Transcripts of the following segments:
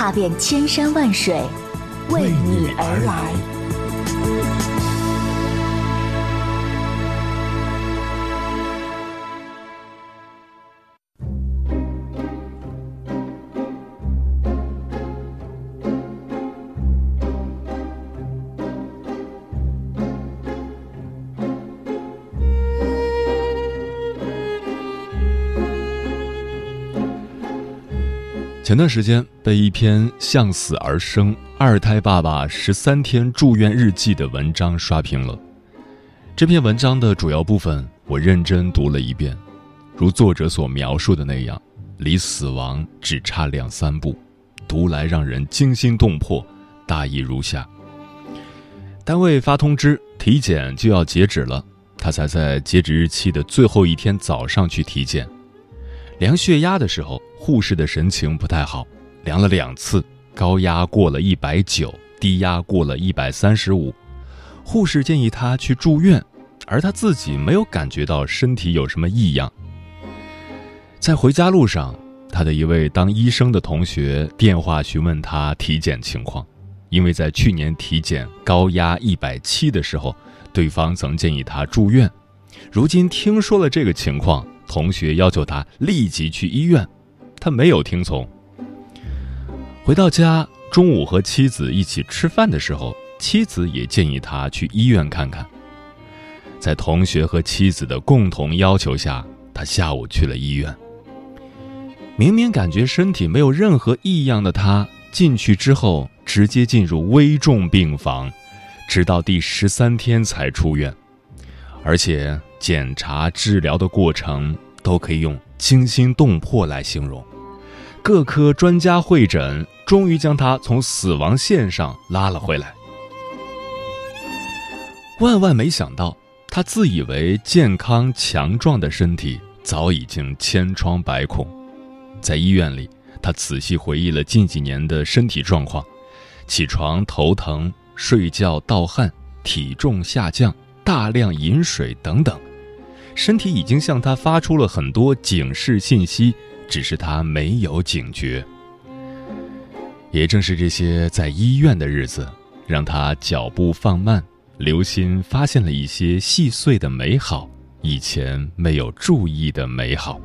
踏遍千山万水，为你而来。前段时间被一篇《向死而生：二胎爸爸十三天住院日记》的文章刷屏了。这篇文章的主要部分我认真读了一遍，如作者所描述的那样，离死亡只差两三步，读来让人惊心动魄。大意如下：单位发通知，体检就要截止了，他才在截止日期的最后一天早上去体检。量血压的时候，护士的神情不太好，量了两次，高压过了一百九，低压过了一百三十五。护士建议他去住院，而他自己没有感觉到身体有什么异样。在回家路上，他的一位当医生的同学电话询问他体检情况，因为在去年体检高压一百七的时候，对方曾建议他住院，如今听说了这个情况。同学要求他立即去医院，他没有听从。回到家，中午和妻子一起吃饭的时候，妻子也建议他去医院看看。在同学和妻子的共同要求下，他下午去了医院。明明感觉身体没有任何异样的他，进去之后直接进入危重病房，直到第十三天才出院，而且。检查治疗的过程都可以用惊心动魄来形容，各科专家会诊，终于将他从死亡线上拉了回来。万万没想到，他自以为健康强壮的身体早已经千疮百孔。在医院里，他仔细回忆了近几年的身体状况：起床头疼、睡觉盗汗、体重下降、大量饮水等等。身体已经向他发出了很多警示信息，只是他没有警觉。也正是这些在医院的日子，让他脚步放慢，留心发现了一些细碎的美好，以前没有注意的美好。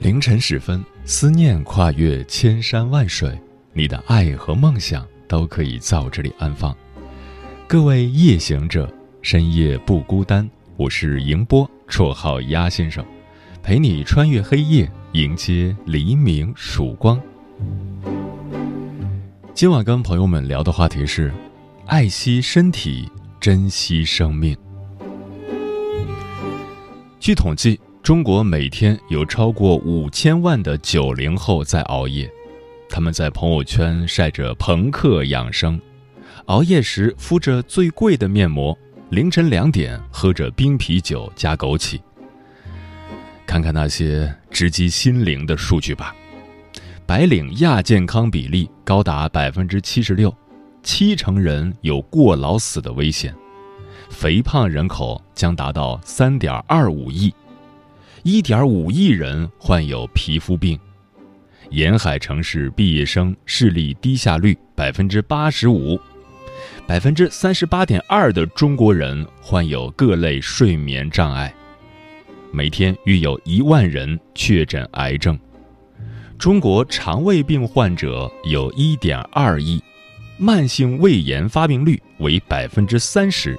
凌晨时分，思念跨越千山万水，你的爱和梦想都可以在我这里安放。各位夜行者，深夜不孤单。我是迎波，绰号鸭先生，陪你穿越黑夜，迎接黎明曙光。今晚跟朋友们聊的话题是：爱惜身体，珍惜生命。据统计。中国每天有超过五千万的九零后在熬夜，他们在朋友圈晒着朋克养生，熬夜时敷着最贵的面膜，凌晨两点喝着冰啤酒加枸杞。看看那些直击心灵的数据吧，白领亚健康比例高达百分之七十六，七成人有过劳死的危险，肥胖人口将达到三点二五亿。一点五亿人患有皮肤病，沿海城市毕业生视力低下率百分之八十五，百分之三十八点二的中国人患有各类睡眠障碍，每天约有一万人确诊癌症，中国肠胃病患者有一点二亿，慢性胃炎发病率为百分之三十。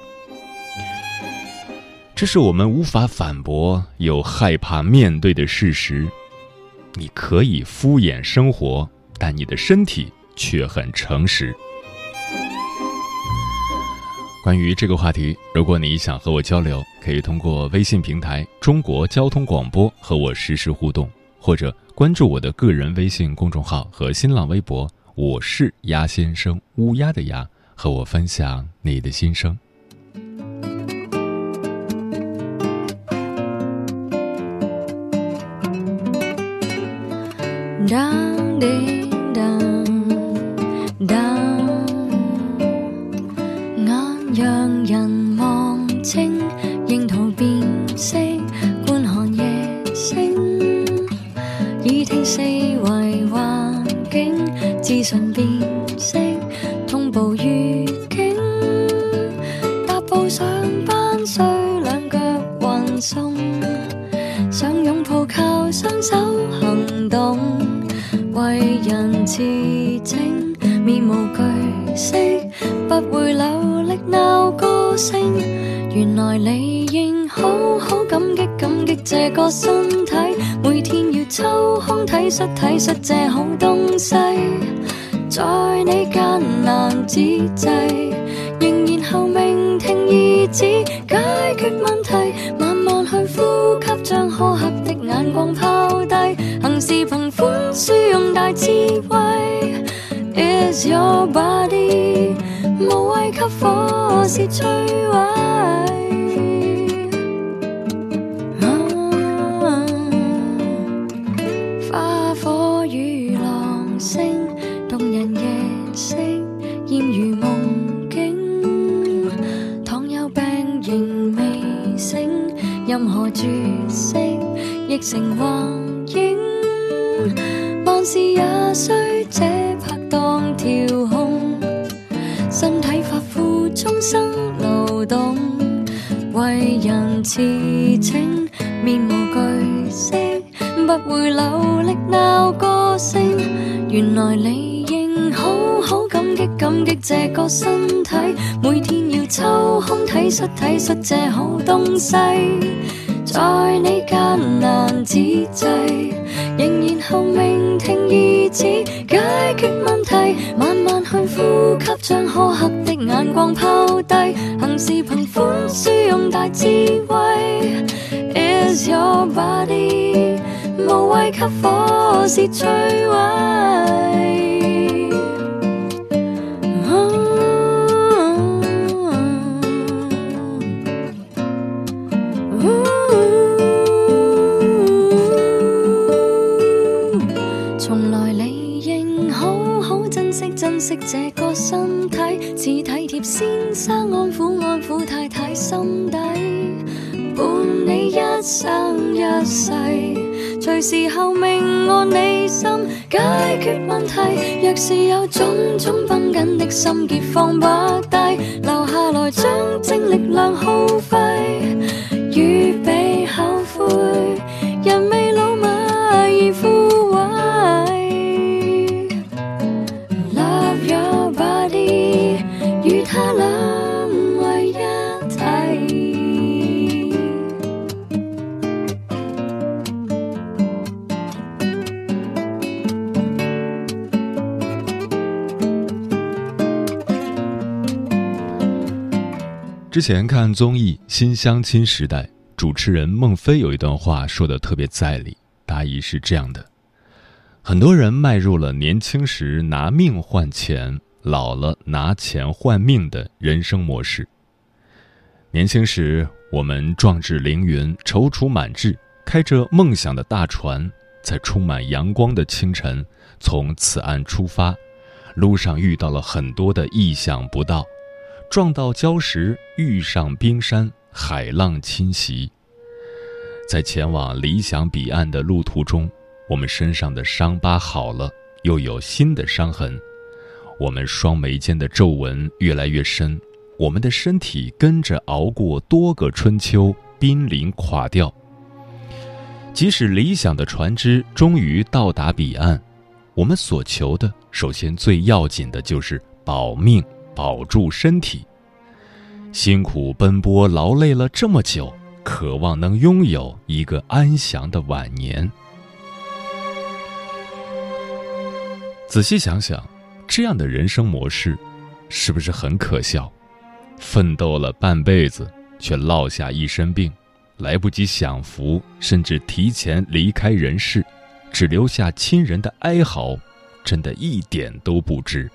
这是我们无法反驳又害怕面对的事实。你可以敷衍生活，但你的身体却很诚实。关于这个话题，如果你想和我交流，可以通过微信平台“中国交通广播”和我实时互动，或者关注我的个人微信公众号和新浪微博“我是鸭先生”（乌鸦的鸭），和我分享你的心声。眼让人望清沿途便色观看夜星耳汀四围环境自顺变色通报预警踏步上班需两脚运送人自证，面无惧色，不会流力闹个性。原来你应好好感激感激这个身体，每天要抽空体恤体恤这好东西，在你艰难之际，仍然后命听意志解决问题，慢慢去呼吸，将苛刻的眼光抛。是狂欢，输赢大智慧。Is your body？无畏给火是摧毁。花火与浪声，动人夜色艳如梦境。倘有病仍未醒，任何注释亦成话。万事也需这拍档调控。身体发肤，终生流动，为人痴情，面无惧色，不会流力闹个性。原来你应好好感激感激这个身体，每天要抽空体恤体恤这好东西。在你艰难之际，解决问题。慢慢去呼吸，将苛刻的眼光抛低，行事凭宽恕，用大智慧。Is your body 无谓给火舌摧毁。先生安抚安抚太太心底，伴你一生一世，随时候明按你心解决问题。若是有种种绷紧的心结放不低，留下来将精力量耗费，之前看综艺《新相亲时代》，主持人孟非有一段话说的特别在理，大意是这样的：很多人迈入了年轻时拿命换钱，老了拿钱换命的人生模式。年轻时我们壮志凌云、踌躇满志，开着梦想的大船，在充满阳光的清晨从此岸出发，路上遇到了很多的意想不到。撞到礁石，遇上冰山，海浪侵袭。在前往理想彼岸的路途中，我们身上的伤疤好了，又有新的伤痕；我们双眉间的皱纹越来越深，我们的身体跟着熬过多个春秋，濒临垮掉。即使理想的船只终于到达彼岸，我们所求的，首先最要紧的就是保命。保住身体，辛苦奔波劳累了这么久，渴望能拥有一个安详的晚年。仔细想想，这样的人生模式，是不是很可笑？奋斗了半辈子，却落下一身病，来不及享福，甚至提前离开人世，只留下亲人的哀嚎，真的一点都不值。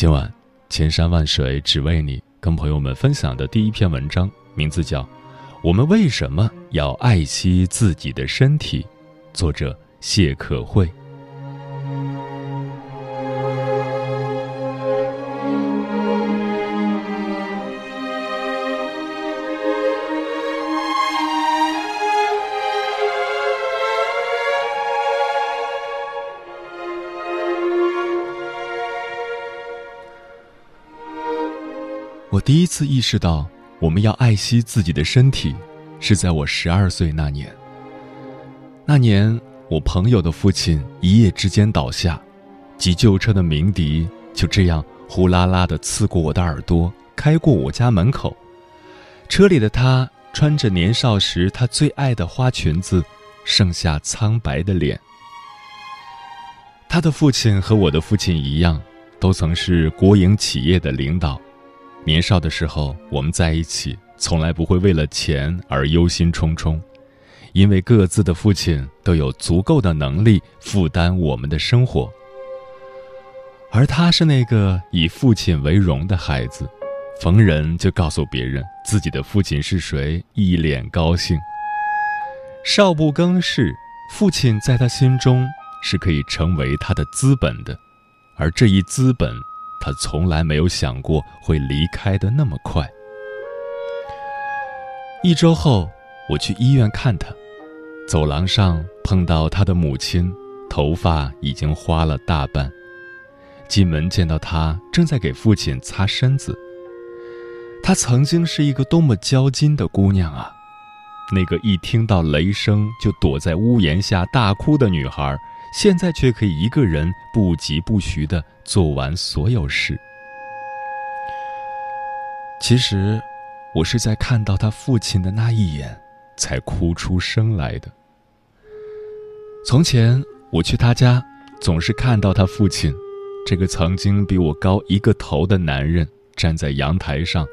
今晚，千山万水只为你，跟朋友们分享的第一篇文章，名字叫《我们为什么要爱惜自己的身体》，作者谢可慧。第一次意识到我们要爱惜自己的身体，是在我十二岁那年。那年，我朋友的父亲一夜之间倒下，急救车的鸣笛就这样呼啦啦地刺过我的耳朵，开过我家门口。车里的他穿着年少时他最爱的花裙子，剩下苍白的脸。他的父亲和我的父亲一样，都曾是国营企业的领导。年少的时候，我们在一起，从来不会为了钱而忧心忡忡，因为各自的父亲都有足够的能力负担我们的生活。而他是那个以父亲为荣的孩子，逢人就告诉别人自己的父亲是谁，一脸高兴。少不更事，父亲在他心中是可以成为他的资本的，而这一资本。他从来没有想过会离开的那么快。一周后，我去医院看他，走廊上碰到他的母亲，头发已经花了大半。进门见到他正在给父亲擦身子。她曾经是一个多么娇矜的姑娘啊！那个一听到雷声就躲在屋檐下大哭的女孩。现在却可以一个人不疾不徐地做完所有事。其实，我是在看到他父亲的那一眼，才哭出声来的。从前我去他家，总是看到他父亲，这个曾经比我高一个头的男人，站在阳台上，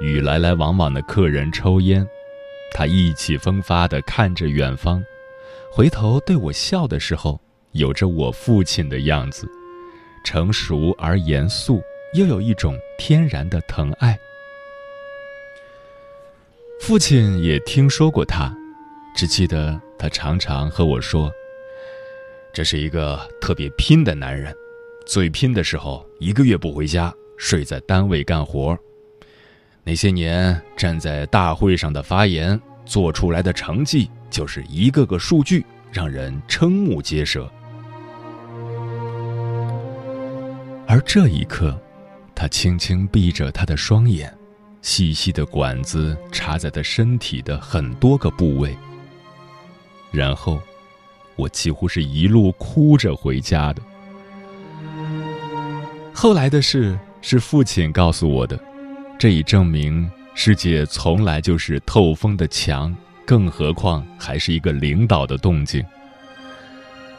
与来来往往的客人抽烟。他意气风发地看着远方，回头对我笑的时候。有着我父亲的样子，成熟而严肃，又有一种天然的疼爱。父亲也听说过他，只记得他常常和我说：“这是一个特别拼的男人，最拼的时候一个月不回家，睡在单位干活。那些年站在大会上的发言，做出来的成绩就是一个个数据，让人瞠目结舌。”而这一刻，他轻轻闭着他的双眼，细细的管子插在他身体的很多个部位。然后，我几乎是一路哭着回家的。后来的事是父亲告诉我的，这已证明世界从来就是透风的墙，更何况还是一个领导的动静。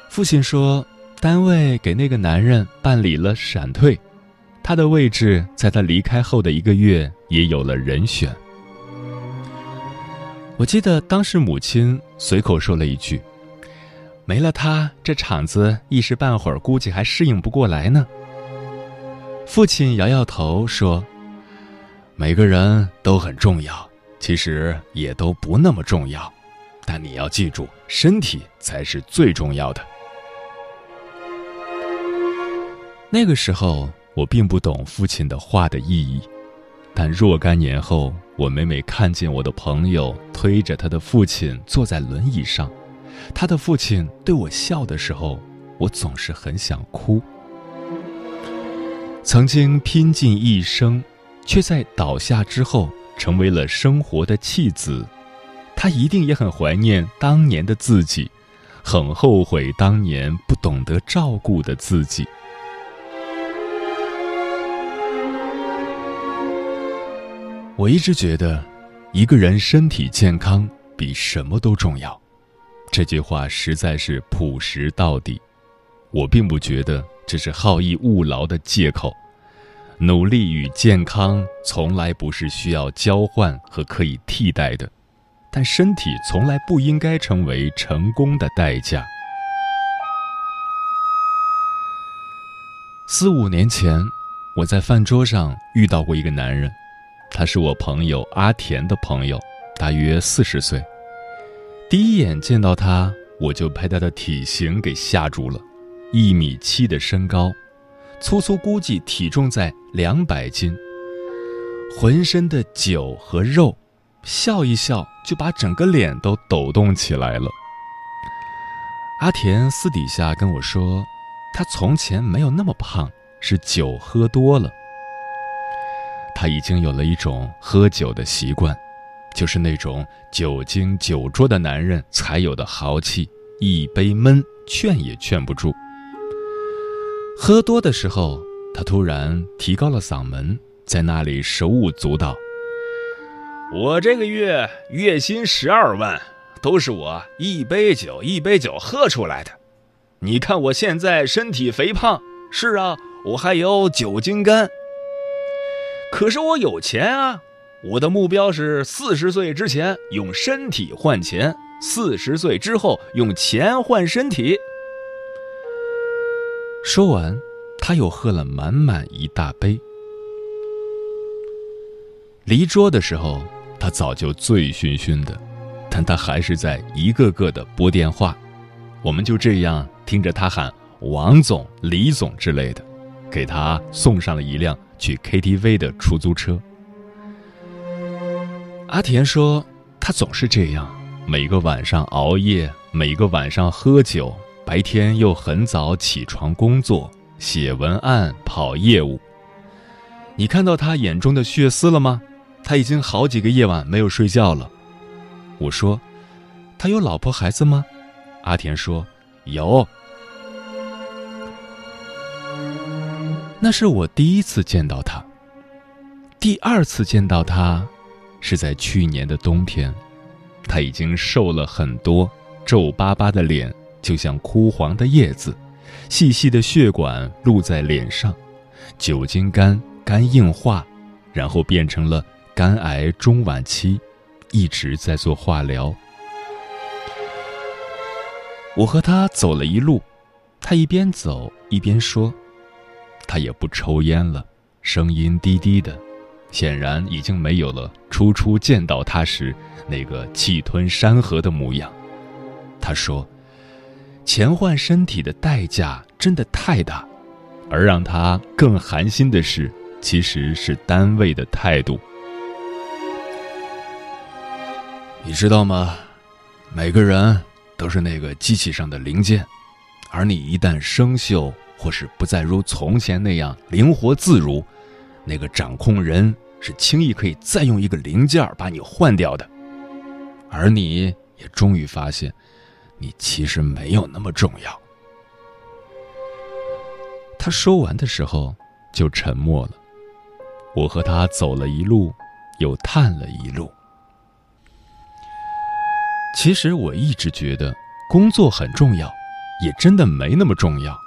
父亲说。单位给那个男人办理了闪退，他的位置在他离开后的一个月也有了人选。我记得当时母亲随口说了一句：“没了他，这厂子一时半会儿估计还适应不过来呢。”父亲摇摇头说：“每个人都很重要，其实也都不那么重要，但你要记住，身体才是最重要的。”那个时候，我并不懂父亲的话的意义，但若干年后，我每每看见我的朋友推着他的父亲坐在轮椅上，他的父亲对我笑的时候，我总是很想哭。曾经拼尽一生，却在倒下之后成为了生活的弃子，他一定也很怀念当年的自己，很后悔当年不懂得照顾的自己。我一直觉得，一个人身体健康比什么都重要。这句话实在是朴实到底。我并不觉得这是好逸恶劳的借口。努力与健康从来不是需要交换和可以替代的，但身体从来不应该成为成功的代价。四五年前，我在饭桌上遇到过一个男人，他是我朋友阿田的朋友，大约四十岁。第一眼见到他，我就被他的体型给吓住了，一米七的身高，粗粗估计体重在两百斤，浑身的酒和肉，笑一笑就把整个脸都抖动起来了。阿田私底下跟我说。他从前没有那么胖，是酒喝多了。他已经有了一种喝酒的习惯，就是那种酒精酒桌的男人才有的豪气，一杯闷，劝也劝不住。喝多的时候，他突然提高了嗓门，在那里手舞足蹈：“我这个月月薪十二万，都是我一杯酒一杯酒喝出来的。”你看我现在身体肥胖，是啊，我还有酒精肝。可是我有钱啊！我的目标是四十岁之前用身体换钱，四十岁之后用钱换身体。说完，他又喝了满满一大杯。离桌的时候，他早就醉醺醺的，但他还是在一个个的拨电话。我们就这样。听着他喊王总、李总之类的，给他送上了一辆去 KTV 的出租车。阿田说：“他总是这样，每个晚上熬夜，每个晚上喝酒，白天又很早起床工作、写文案、跑业务。你看到他眼中的血丝了吗？他已经好几个夜晚没有睡觉了。”我说：“他有老婆孩子吗？”阿田说。有，那是我第一次见到他。第二次见到他，是在去年的冬天，他已经瘦了很多，皱巴巴的脸就像枯黄的叶子，细细的血管露在脸上，酒精肝肝硬化，然后变成了肝癌中晚期，一直在做化疗。我和他走了一路，他一边走一边说：“他也不抽烟了，声音低低的，显然已经没有了初初见到他时那个气吞山河的模样。”他说：“钱换身体的代价真的太大，而让他更寒心的是，其实是单位的态度。你知道吗？每个人。”都是那个机器上的零件，而你一旦生锈，或是不再如从前那样灵活自如，那个掌控人是轻易可以再用一个零件把你换掉的。而你也终于发现，你其实没有那么重要。他说完的时候就沉默了。我和他走了一路，又叹了一路。其实我一直觉得工作很重要，也真的没那么重要。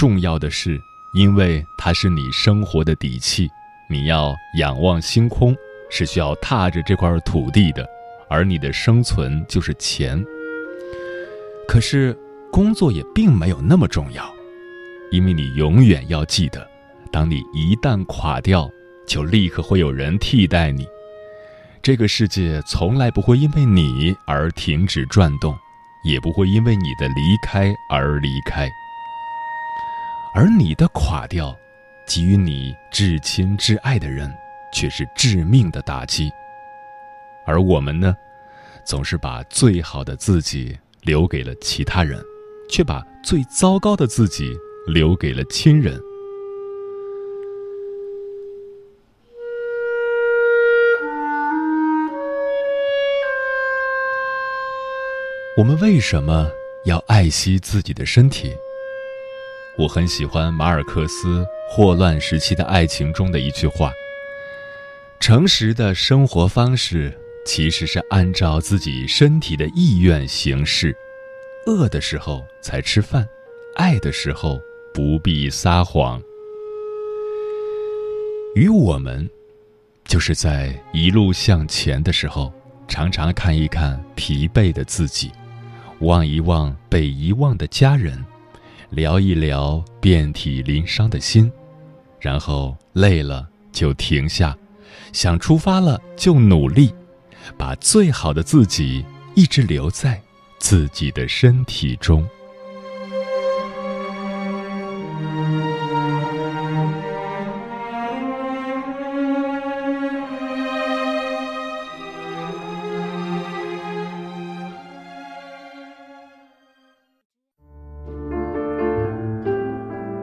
重要的是，因为它是你生活的底气。你要仰望星空，是需要踏着这块土地的，而你的生存就是钱。可是工作也并没有那么重要，因为你永远要记得，当你一旦垮掉，就立刻会有人替代你。这个世界从来不会因为你而停止转动，也不会因为你的离开而离开。而你的垮掉，给予你至亲至爱的人，却是致命的打击。而我们呢，总是把最好的自己留给了其他人，却把最糟糕的自己留给了亲人。我们为什么要爱惜自己的身体？我很喜欢马尔克斯《霍乱时期的爱情》中的一句话：“诚实的生活方式其实是按照自己身体的意愿行事。饿的时候才吃饭，爱的时候不必撒谎。”与我们，就是在一路向前的时候，常常看一看疲惫的自己，望一望被遗忘的家人，聊一聊遍体鳞伤的心，然后累了就停下，想出发了就努力，把最好的自己一直留在自己的身体中。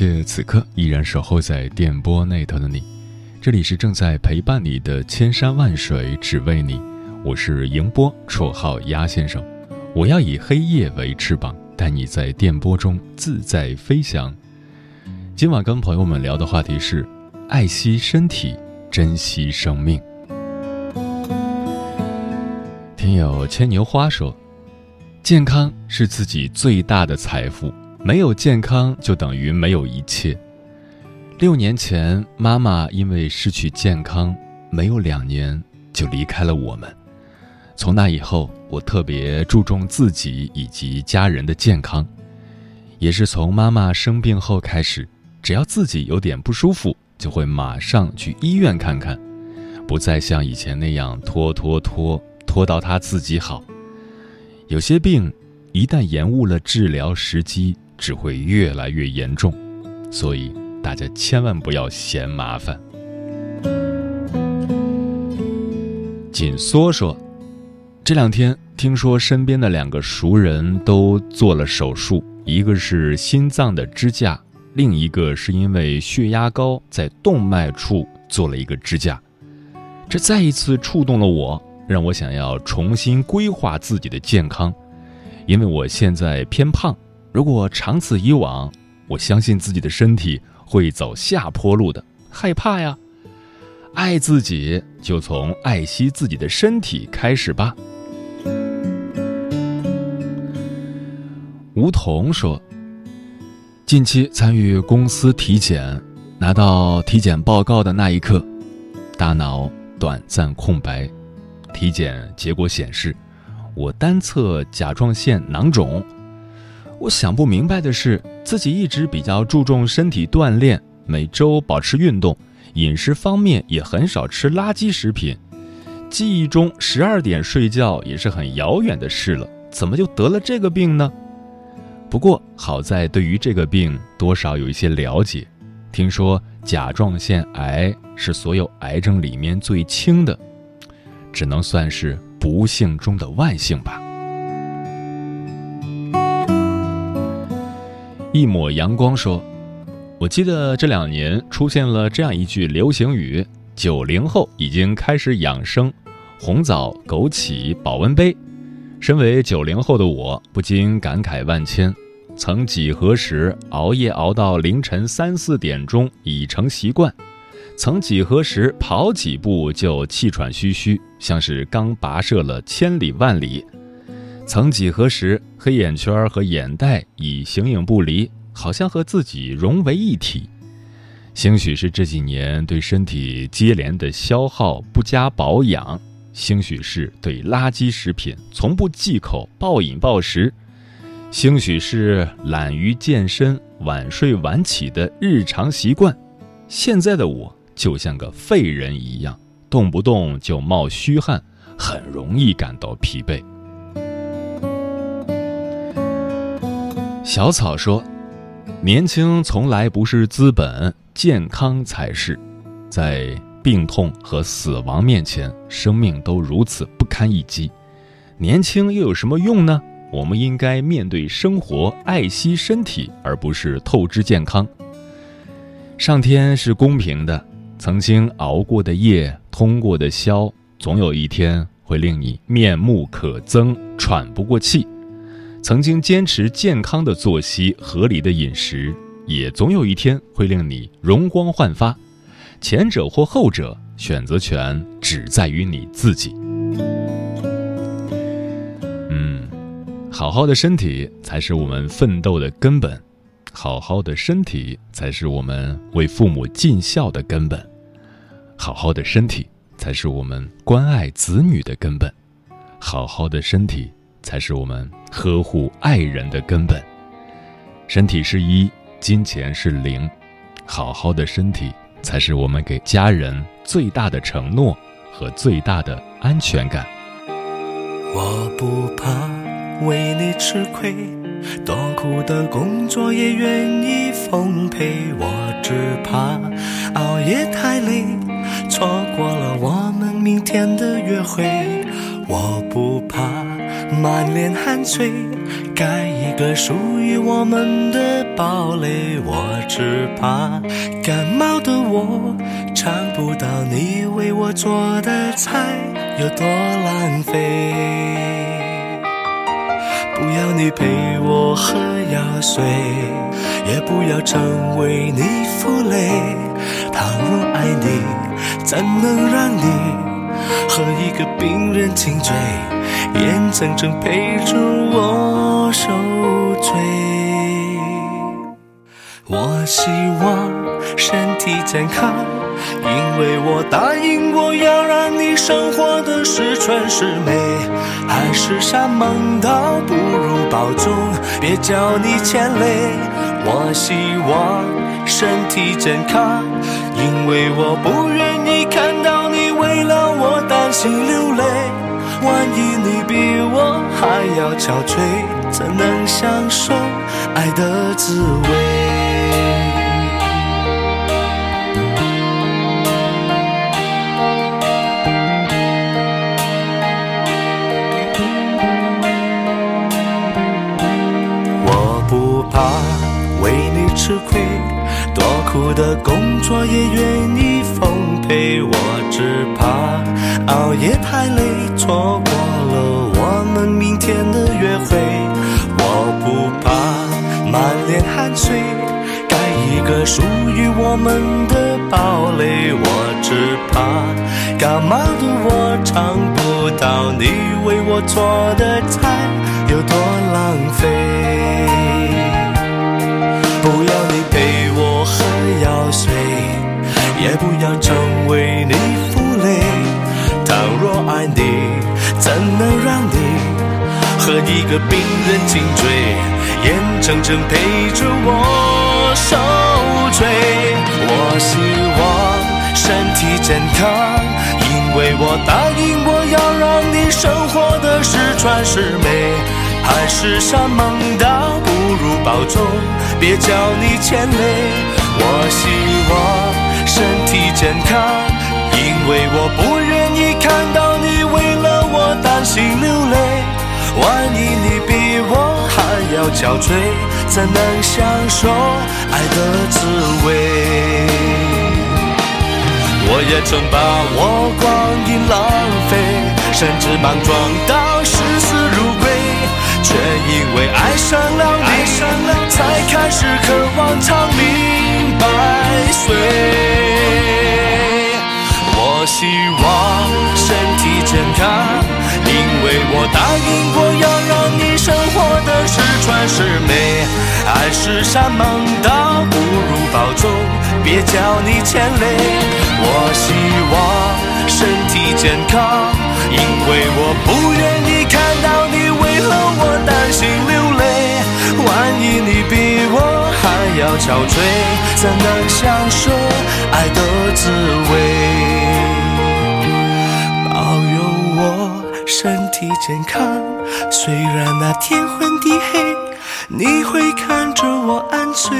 谢此刻依然守候在电波那头的你，这里是正在陪伴你的千山万水只为你，我是迎波，绰号鸭先生。我要以黑夜为翅膀，带你在电波中自在飞翔。今晚跟朋友们聊的话题是：爱惜身体，珍惜生命。听友牵牛花说，健康是自己最大的财富。没有健康，就等于没有一切。六年前，妈妈因为失去健康，没有两年就离开了我们。从那以后，我特别注重自己以及家人的健康。也是从妈妈生病后开始，只要自己有点不舒服，就会马上去医院看看，不再像以前那样拖拖拖拖到她自己好。有些病，一旦延误了治疗时机，只会越来越严重，所以大家千万不要嫌麻烦。紧缩说，这两天听说身边的两个熟人都做了手术，一个是心脏的支架，另一个是因为血压高，在动脉处做了一个支架。这再一次触动了我，让我想要重新规划自己的健康，因为我现在偏胖。如果长此以往，我相信自己的身体会走下坡路的，害怕呀！爱自己，就从爱惜自己的身体开始吧。吴桐说：“近期参与公司体检，拿到体检报告的那一刻，大脑短暂空白。体检结果显示，我单侧甲状腺囊肿。”我想不明白的是，自己一直比较注重身体锻炼，每周保持运动，饮食方面也很少吃垃圾食品。记忆中十二点睡觉也是很遥远的事了，怎么就得了这个病呢？不过好在对于这个病多少有一些了解，听说甲状腺癌是所有癌症里面最轻的，只能算是不幸中的万幸吧。一抹阳光说：“我记得这两年出现了这样一句流行语，九零后已经开始养生，红枣、枸杞、保温杯。身为九零后的我，不禁感慨万千。曾几何时，熬夜熬到凌晨三四点钟已成习惯；曾几何时，跑几步就气喘吁吁，像是刚跋涉了千里万里。”曾几何时，黑眼圈和眼袋已形影不离，好像和自己融为一体。兴许是这几年对身体接连的消耗不加保养，兴许是对垃圾食品从不忌口、暴饮暴食，兴许是懒于健身、晚睡晚起的日常习惯。现在的我就像个废人一样，动不动就冒虚汗，很容易感到疲惫。小草说：“年轻从来不是资本，健康才是。在病痛和死亡面前，生命都如此不堪一击。年轻又有什么用呢？我们应该面对生活，爱惜身体，而不是透支健康。上天是公平的，曾经熬过的夜，通过的宵，总有一天会令你面目可憎、喘不过气；曾经坚持健康的作息、合理的饮食，也总有一天会令你容光焕发。前者或后者，选择权只在于你自己。嗯，好好的身体才是我们奋斗的根本。好好的身体才是我们为父母尽孝的根本，好好的身体才是我们关爱子女的根本，好好的身体才是我们呵护爱人的根本。身体是一，金钱是零，好好的身体才是我们给家人最大的承诺和最大的安全感。我不怕为你吃亏。多苦的工作也愿意奉陪，我只怕熬夜太累，错过了我们明天的约会。我不怕满脸汗水，盖一个属于我们的堡垒。我只怕感冒的我尝不到你为我做的菜，有多浪费。不要你陪我喝药水，也不要成为你负累。倘若爱你，怎能让你和一个病人亲嘴，眼睁睁陪着我受罪？我希望身体健康，因为我答应过要让你生活的十全十美。海誓山盟倒不如保重，别叫你牵累。我希望身体健康，因为我不愿意看到你为了我担心流泪。万一你比我还要憔悴，怎能享受爱的滋味？我不怕为你吃亏，多苦的工作也愿意奉陪。我只怕熬夜太累，错过了我们明天的约会。我不怕满脸汗水，盖一个属于我们的堡垒。我只怕感冒的我尝不到你为我做的菜，有多浪费。不要你陪我喝药水，也不要成为你负累。若爱你，怎能让你和一个病人紧追，眼睁睁陪着我受罪？我希望身体健康，因为我答应我要让你生活的十全十美。海誓山盟倒不如保重，别叫你牵累。我希望身体健康，因为我不心流泪。万一你比我还要憔悴，怎能享受爱的滋味？我也曾把我光阴浪费，甚至莽撞到视死如归。却因为爱上了你，才开始渴望长命百岁。我希望，我答应过要让你生活的十全十美。爱是山盟，倒不如保重，别叫你牵累。我希望身体健康，因为我不愿意看到你为。了我担心流泪，万一你比我还要憔悴，怎能享受爱的滋味？保 佑身体健康。虽然那天昏地黑你会看着我安睡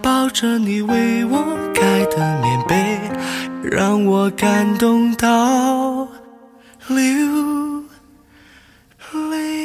抱着你为我盖的棉被让我感动到流泪。